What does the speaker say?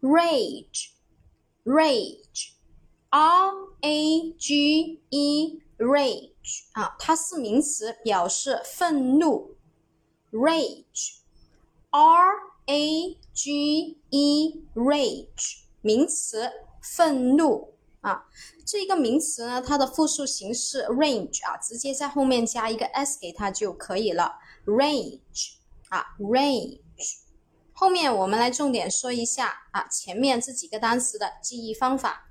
rage，rage，r a g e，rage 啊，它是名词，表示愤怒。rage，r a g e，rage 名词，愤怒啊。这个名词呢，它的复数形式 range 啊，直接在后面加一个 s 给它就可以了。rage 啊，rage。 后面我们来重点说一下啊，前面这几个单词的记忆方法。